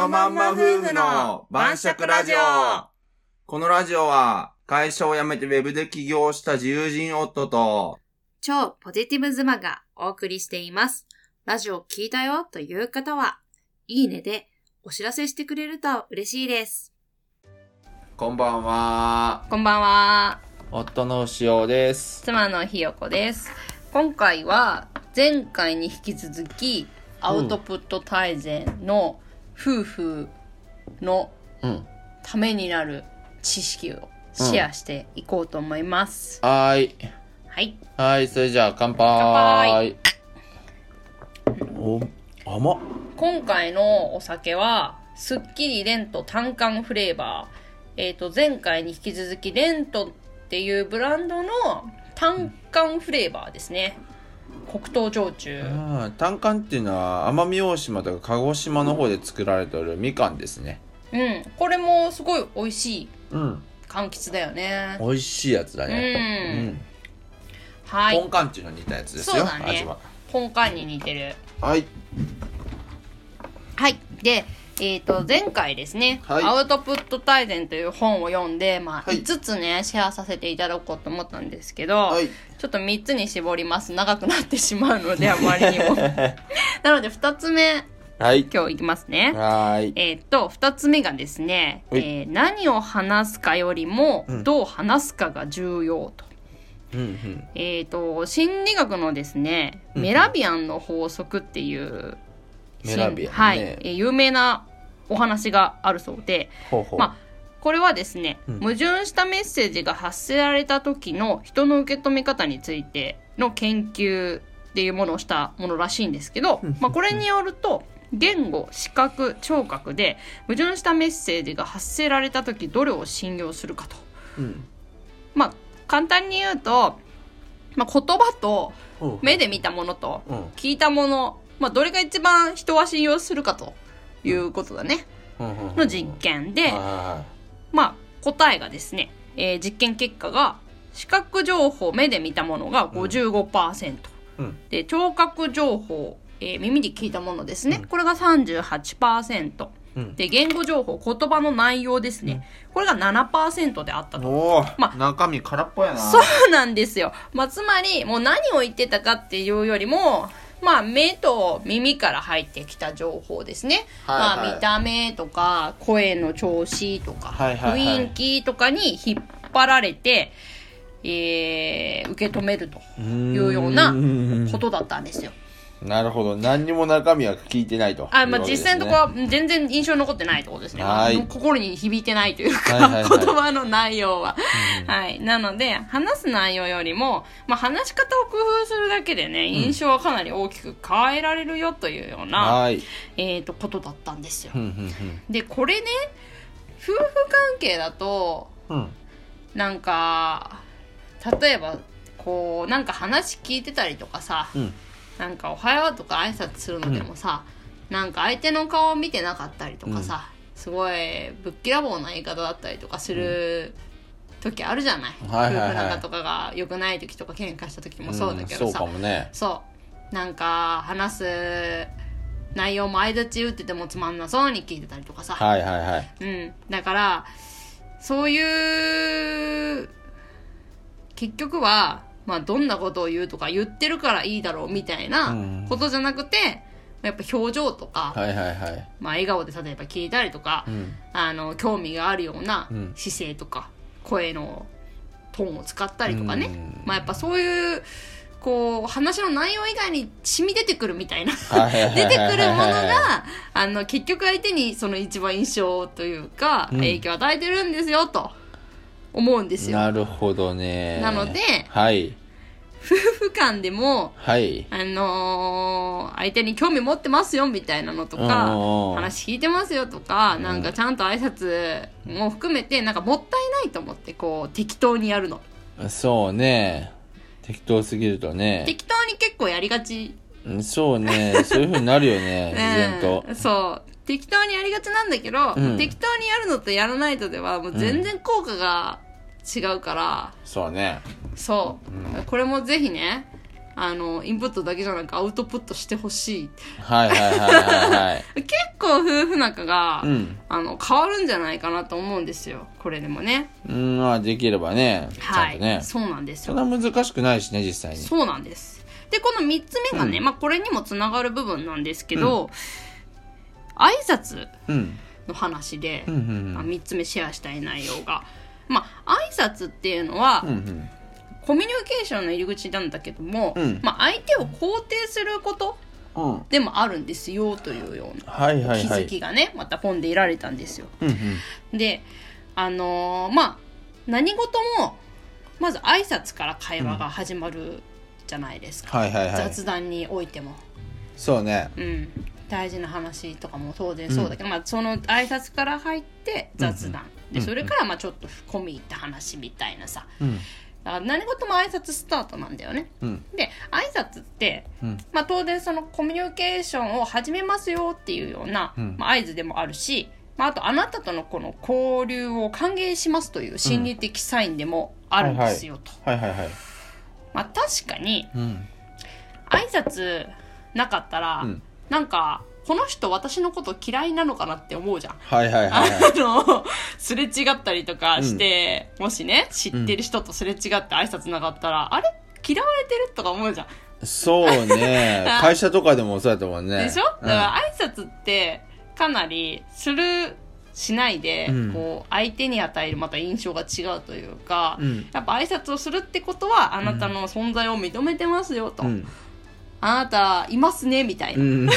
のまんま夫婦の晩酌ラジオこのラジオは会社を辞めてウェブで起業した自由人夫と超ポジティブ妻がお送りしています。ラジオ聞いたよという方は、いいねでお知らせしてくれると嬉しいです。こんばんはこんばんは。夫の牛尾です妻のひよこです。今回は前回に引き続きアウトプット大全の夫婦のうんためになる知識をシェアしていこうと思います。はーいはい。はいそれじゃあ乾杯お甘っ今回のお酒は、スッキリレント単管フレーバー。えっ、と、前回に引き続きレントっていうブランドの単管フレーバーですね。黒糖焼酎。うん単管っていうのは奄美大島とか鹿児島の方で作られておるみかんですねうん。これもすごい美味しいうん柑橘だよね。美味しいやつだねはい。ポンカンっていうのに似たやつですよそうだね味はポンカンに似てる。はいはい。で、えっ、と、前回ですね、はい。アウトプット大全という本を読んで、まあ、はい。5つね、シェアさせていただこうと思ったんですけど、はい。ちょっと3つに絞ります。長くなってしまうので、あまりにも。なので、2つ目、はい。今日いきますね。はーい。えーっと、2つ目がですね、えはい。ー何を話すかよりもう、ん。どう話すかが重要と。うんうん。えーっと、心理学のですね、うん。メラビアンの法則っていう、メラビアンね。はい、えー有名なお話があるそうで、ほうほう。まあこれはですね、うん。矛盾したメッセージが発せられた時の人の受け止め方についての研究っていうものをしたものらしいんですけど、まあ、これによると言語視覚聴覚で矛盾したメッセージが発せられた時どれを信用するかと。うん。まあ簡単に言うと、まあ、言葉と目で見たものとうん。聞いたもの、まあ、どれが一番人は信用するかということだね。の実験で、はまあ、答えがですね、えー実験結果が視覚情報目で見たものが55%、いうん。で聴覚情報、えー耳で聞いたものですね、うん。これが38%うん。で言語情報言葉の内容ですね、これが7%であったと。ま中身空っぽやな。そうなんですよ。まあ、つまり、もう何を言ってたかっていうよりも、まあ、目と耳から入ってきた情報ですね。はいはいまあ、見た目とか、声の調子とか、はいはいはい雰囲気とかに引っ張られて、えー、受け止めるというようなことだったんですよ。なるほど。何にも中身は聞いてないと。あ、まあ、実際のところは全然印象に残ってないってことですね。はい。心に響いてないというか、はいはいはい。言葉の内容は。はい。なので、話す内容よりも、まあ、話し方を工夫するだけでね、印象はかなり大きく変えられるよというような、はい。えっ、と、ことだったんですよ。ふ。んふんふん。で、これね、夫婦関係だと、うん。なんか、例えば、こう、なんか話聞いてたりとかさ、うんなんか「おはよう」とか挨拶するのでもさ、なんか相手の顔を見てなかったりとかさ、すごいぶっきらぼうな言い方だったりとかする時あるじゃない,、はいはいはい。夫婦仲とかが良くない時とか喧嘩した時もそうだけどんさ、そうかもね。そう。なんか話す内容も相づち打っててもつまんなそうに聞いてたりとかさ、はいはいはい。うん、だからそういう結局は、まあ、どんなことを言うとか言ってるからいいだろうみたいなうん。ことじゃなくて、やっぱ表情とか、はいはいはい。まあ、笑顔で例えば聞いたりとか、うん。あの興味があるようなうん。姿勢とか、声のトーンを使ったりとかね、うん。まあ、やっぱそういうこう話の内容以外に染み出てくるみたいな出てくるものがあの結局相手にその一番印象というか、うん。影響を与えてるんですよと思うんですよ。なるほどね。なのではい夫婦間でもはい。あのー相手に興味持ってますよみたいなのとかうん話聞いてますよとかなんかちゃんと挨拶も含めてなんかもったいないと思ってこう適当にやるの。そうね。適当すぎるとね。適当に結構やりがち。うんそうね。そういうふうになるよね 自然と。うんそう。適当にやりがちなんだけど、うん。適当にやるのとやらないとではもう全然効果が違うから、そうね。そう、うん。これもぜひねあのインプットだけじゃなくアウトプットしてほしい。はいはいはいはいはい。結構夫婦仲が、うん。あの変わるんじゃないかなと思うんですよ。これでもね。うん、まあできればね。はい、ね。そうなんですそよんな難しくないしね、実際に。そうなんです。でこの3つ目がね、うん。まあこれにもつながる部分なんですけど、挨拶うん。の話で、うんうんまあ、3つ目シェアしたい内容がまあ挨拶っていうのは、うん。うんコミュニケーションの入り口なんだけども、うんまあ、相手を肯定することうん。うん。でもあるんですよというようなはいはいはい。気づきがねまた本で得られたんですよ。うんうん。であのーまあ何事もまず挨拶から会話が始まるじゃないですか、はいはいはい。雑談においても、そうね。うん、大事な話とかも当然そうだけど、まあ、その挨拶から入って雑談、うんでそれからまあちょっと込み入った話みたいなさうん。だから何事も挨拶スタートなんだよね。うん。で挨拶って、うん。まあ、当然そのコミュニケーションを始めますよっていうような、うんまあ、合図でもあるし、まあ、あとあなたとのこの交流を歓迎しますという心理的サインでもあるんですよと。まあ、確かにうん。挨拶なかったら、うんなんかこの人私のこと嫌いなのかなって思うじゃん。はいはいあはいはい。の、すれ違ったりとかして、もしね、知ってる人とすれ違って挨拶なかったら、あれ？嫌われてる？とか思うじゃん。そうね。会社とかでもそうやったもんね。でしょ、だから挨拶ってかなりするしないで、うんこう相手に与えるまた印象が違うというか、うんやっぱ挨拶をするってことはあなたの存在を認めてますよと、うん。あなたいますねみたいなうん。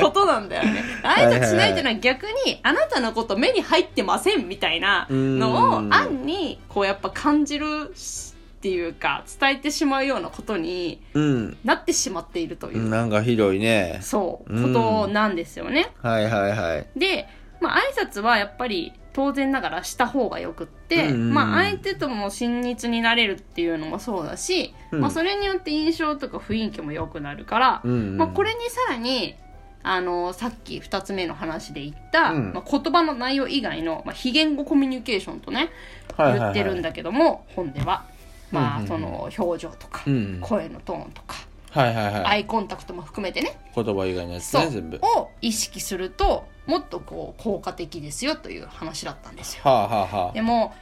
ことなんだよね挨拶しないっていうのは逆にあなたのこと目に入ってませんみたいなのをうん暗にこうやっぱ感じるっていうか伝えてしまうようなことにうん。なってしまっているという、なんか広いね。そううんことなんですよね。はいはいはい。で、まあ、挨拶はやっぱり当然ながらした方がよくって、うんうんまあ、相手とも親密になれるっていうのもそうだし、うん。まあ、それによって印象とか雰囲気も良くなるから、うんうんまあ、これにさらにあのさっき2つ目の話で言った、うん。まあ、言葉の内容以外の、まあ、非言語コミュニケーションとね言ってるんだけども、本では、まあ、その表情とか、うん。声のトーンとか、はいはいはい。アイコンタクトも含めてね言葉以外のやつね、全部。を意識するともっとこう効果的ですよという話だったんですよ。はあはあはあ。でも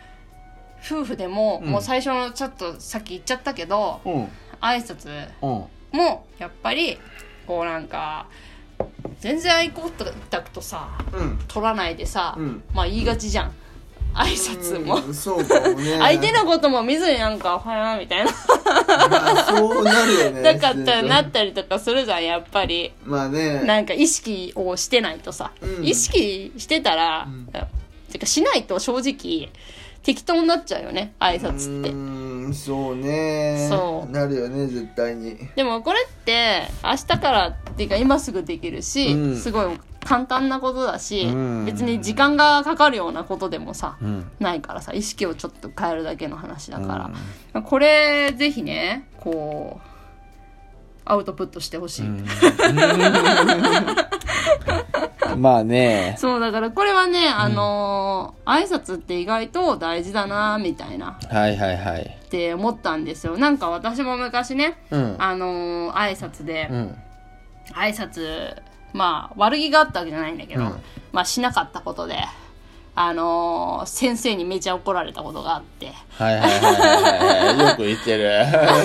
夫婦でも、うんもう最初のちょっとさっき言っちゃったけどうん。挨拶うん。もやっぱりこうなんか全然アイコンタクトさうん。取らないでさ、うんまあ言いがちじゃん挨拶も、うんそうかもね。相手のことも見ずになんか「おはよう」みたいなまあそうなるよね。なかったらな自ったりとかするじゃんやっぱりまあね。なんか意識をしてないとさ、うん意識してたら、んてかしないと正直適当になっちゃうよね挨拶ってうーん、そうね。そうなるよね、絶対に。でもこれって明日からっていうか今すぐできるし、うんすごい簡単なことだし、うん別に時間がかかるようなことでもさ、うん。ないからさ意識をちょっと変えるだけの話だから、これぜひねこうアウトプットしてほしい、まあね。そうだからこれはね、あのー挨拶って意外と大事だなみたいなはいはいはい。って思ったんですよなんか私も昔ねうん。あのー挨拶で、うん。挨拶まあ悪気があったわけじゃないんだけど、うん。まあしなかったことであのー先生にめちゃ怒られたことがあって。はいはいはいはいはい。よく言ってる。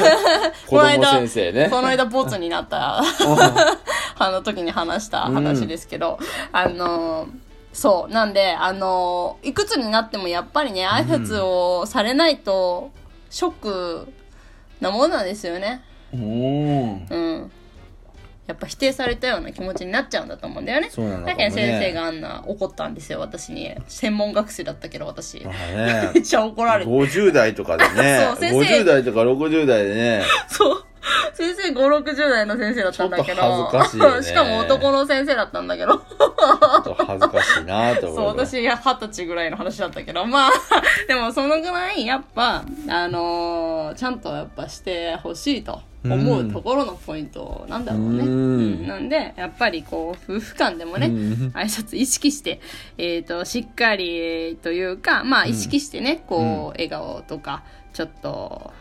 子供先生ね。この間ボツになった あの時に話した話ですけど、あのーそうなんであのーいくつになってもやっぱりね挨拶をされないとショックなものなんですよね。おーうんやっぱ否定されたような気持ちになっちゃうんだと思うんだよね。そうなのかもね。だけど先生があんな怒ったんですよ私に。専門学生だったけど私。まあね。めっちゃ怒られて。50代とかでね。そう先生。50代とか60代でね。そう。先生5、60 代の先生だったんだけど。ちょっと恥ずかしいよね。しかも男の先生だったんだけど。いなと思そう、私が二十歳ぐらいの話だったけど、まあ、でもそのぐらい、やっぱ、あのーちゃんとやっぱしてほしいと思うところのポイントなんだろうね。うん。うん。なんで、やっぱりこう、夫婦間でもね、うん。挨拶意識して、えっ、と、しっかりというか、まあ意識してね、こう、笑顔とか、ちょっと、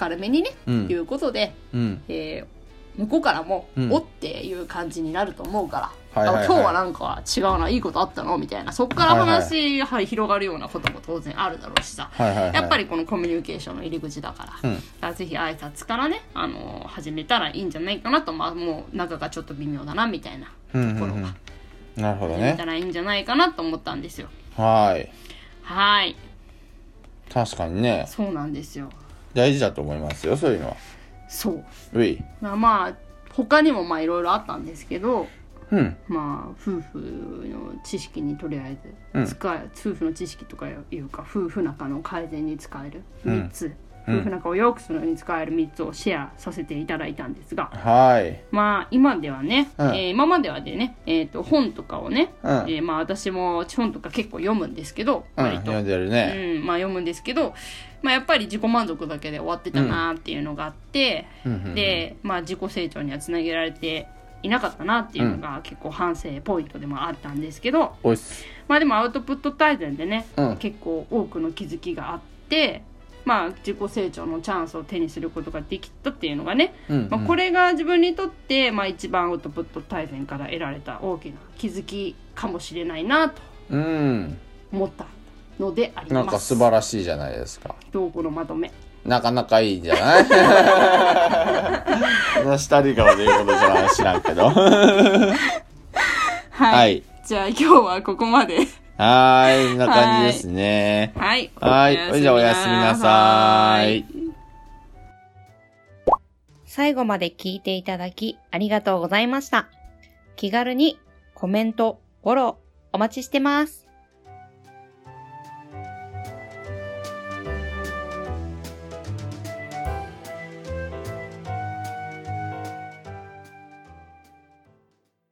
明るめにね、うん。いうことで、うん。えー向こうからも、うん。おっていう感じになると思うから、はいはいはい。あ今日はなんか違うないいことあったの？みたいな。そっから話、はい広がるようなことも当然あるだろうしさ、はいはいはい。やっぱりこのコミュニケーションの入り口だから、うん。だからぜひ挨拶からね、あのー始めたらいいんじゃないかなと。まあもう仲がちょっと微妙だなみたいなうんうんところがうん。なるほどね。始めた。らいいんじゃないかなと思ったんですよ。はい。はい。確かにね、そうなんですよ。大事だと思いますよ、そういうのは。そう。うい。まあまあ他にもまあいろいろあったんですけどうん。まあ夫婦の知識にとりあえうん。ず使え、夫婦の知識とかいうか夫婦仲の改善に使えるうん。3つ、うん。夫婦仲を良くするのに使える3つをシェアさせていただいたんですがはい。まあ今ではね、うん。えー今まではでね、えー、と本とかをね、うん。えーまあ私も本とか結構読むんですけどうん、読んでるね。うんまあ、読むんですけど、まあ、やっぱり自己満足だけで終わってたなっていうのがあって、うんうんうん。で、まあ、自己成長にはつなげられていなかったなっていうのが結構反省ポイントでもあったんですけど、おいっす。まあでもアウトプット大全でね、うん結構多くの気づきがあって、まあ、自己成長のチャンスを手にすることができたっていうのがね、うんうんまあ、これが自分にとって、まあ、一番アウトプット大全から得られた大きな気づきかもしれないなとうん。思ったのであります。なんか素晴らしいじゃないですか。どうこのまとめ。なかなかいいんじゃない？下り顔で言うことじゃ知らんけど。はい。はいじゃあ今日はここまで。はーい、こんな感じですね。はい。はい。じゃあおやすみなさーい。最後まで聞いていただきありがとうございました。気軽にコメント、フォローお待ちしてます。